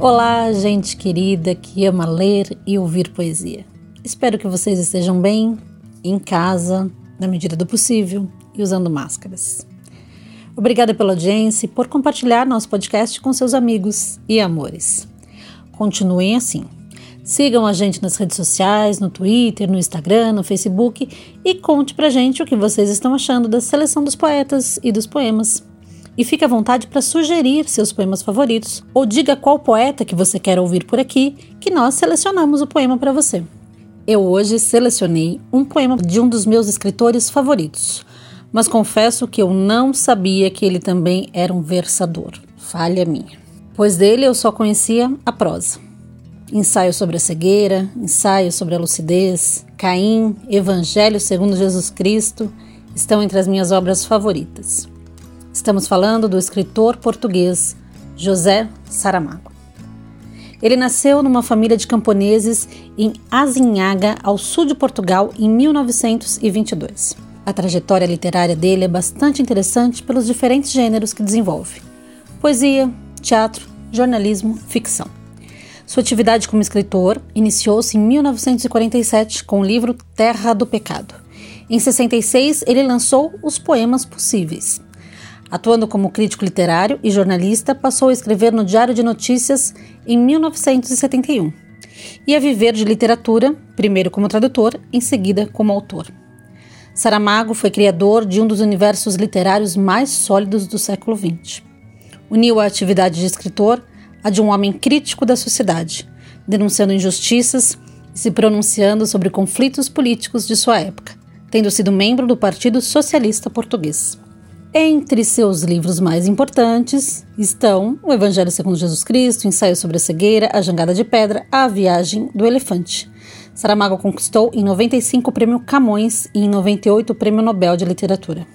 Olá, gente querida que ama ler e ouvir poesia. Espero que vocês estejam bem, em casa, na medida do possível e usando máscaras. Obrigada pela audiência e por compartilhar nosso podcast com seus amigos e amores. Continuem assim. Sigam a gente nas redes sociais, no Twitter, no Instagram, no Facebook e conte pra gente o que vocês estão achando da seleção dos poetas e dos poemas e fique à vontade para sugerir seus poemas favoritos ou diga qual poeta que você quer ouvir por aqui, que nós selecionamos o poema para você. Eu hoje selecionei um poema de um dos meus escritores favoritos, mas confesso que eu não sabia que ele também era um versador. Falha minha. Pois dele eu só conhecia a prosa. Ensaio sobre a cegueira, ensaio sobre a lucidez, Caim, Evangelho segundo Jesus Cristo estão entre as minhas obras favoritas. Estamos falando do escritor português José Saramago. Ele nasceu numa família de camponeses em Azinhaga, ao sul de Portugal, em 1922. A trajetória literária dele é bastante interessante pelos diferentes gêneros que desenvolve: poesia, teatro, jornalismo, ficção. Sua atividade como escritor iniciou-se em 1947 com o livro Terra do Pecado. Em 66, ele lançou Os Poemas Possíveis, Atuando como crítico literário e jornalista, passou a escrever no Diário de Notícias em 1971 e a viver de literatura, primeiro como tradutor, em seguida como autor. Saramago foi criador de um dos universos literários mais sólidos do século XX. Uniu a atividade de escritor à de um homem crítico da sociedade, denunciando injustiças e se pronunciando sobre conflitos políticos de sua época, tendo sido membro do Partido Socialista Português. Entre seus livros mais importantes estão O Evangelho segundo Jesus Cristo, Ensaio sobre a Cegueira, A Jangada de Pedra, A Viagem do Elefante. Saramago conquistou em 95 o Prêmio Camões e em 98 o Prêmio Nobel de Literatura.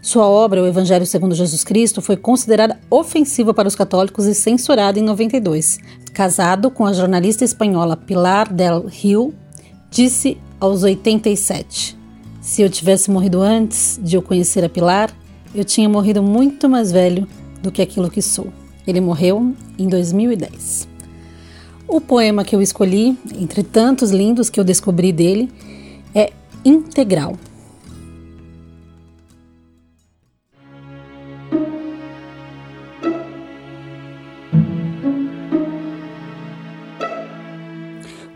Sua obra, O Evangelho segundo Jesus Cristo, foi considerada ofensiva para os católicos e censurada em 92. Casado com a jornalista espanhola Pilar del Rio, disse aos 87: Se eu tivesse morrido antes de eu conhecer a Pilar, eu tinha morrido muito mais velho do que aquilo que sou. Ele morreu em 2010. O poema que eu escolhi, entre tantos lindos que eu descobri dele, é Integral.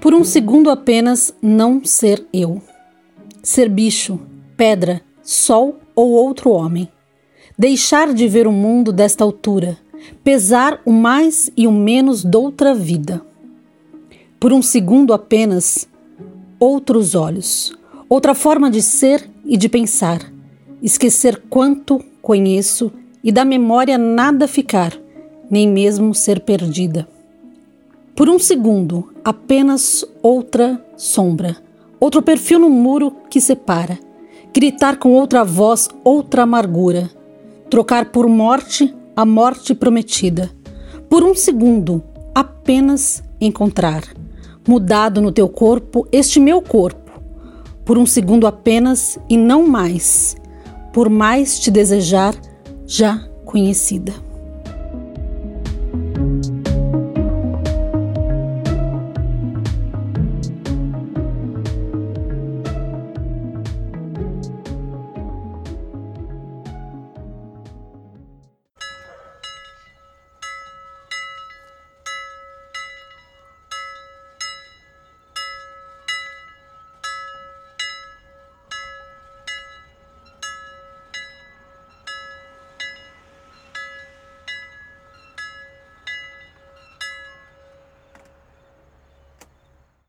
Por um segundo apenas não ser eu. Ser bicho, pedra, sol ou outro homem deixar de ver o mundo desta altura, pesar o mais e o menos doutra vida. Por um segundo apenas, outros olhos, outra forma de ser e de pensar, esquecer quanto conheço e da memória nada ficar, nem mesmo ser perdida. Por um segundo, apenas outra sombra, outro perfil no muro que separa, gritar com outra voz, outra amargura trocar por morte a morte prometida. Por um segundo, apenas encontrar, mudado no teu corpo este meu corpo. Por um segundo apenas e não mais, por mais te desejar já conhecida.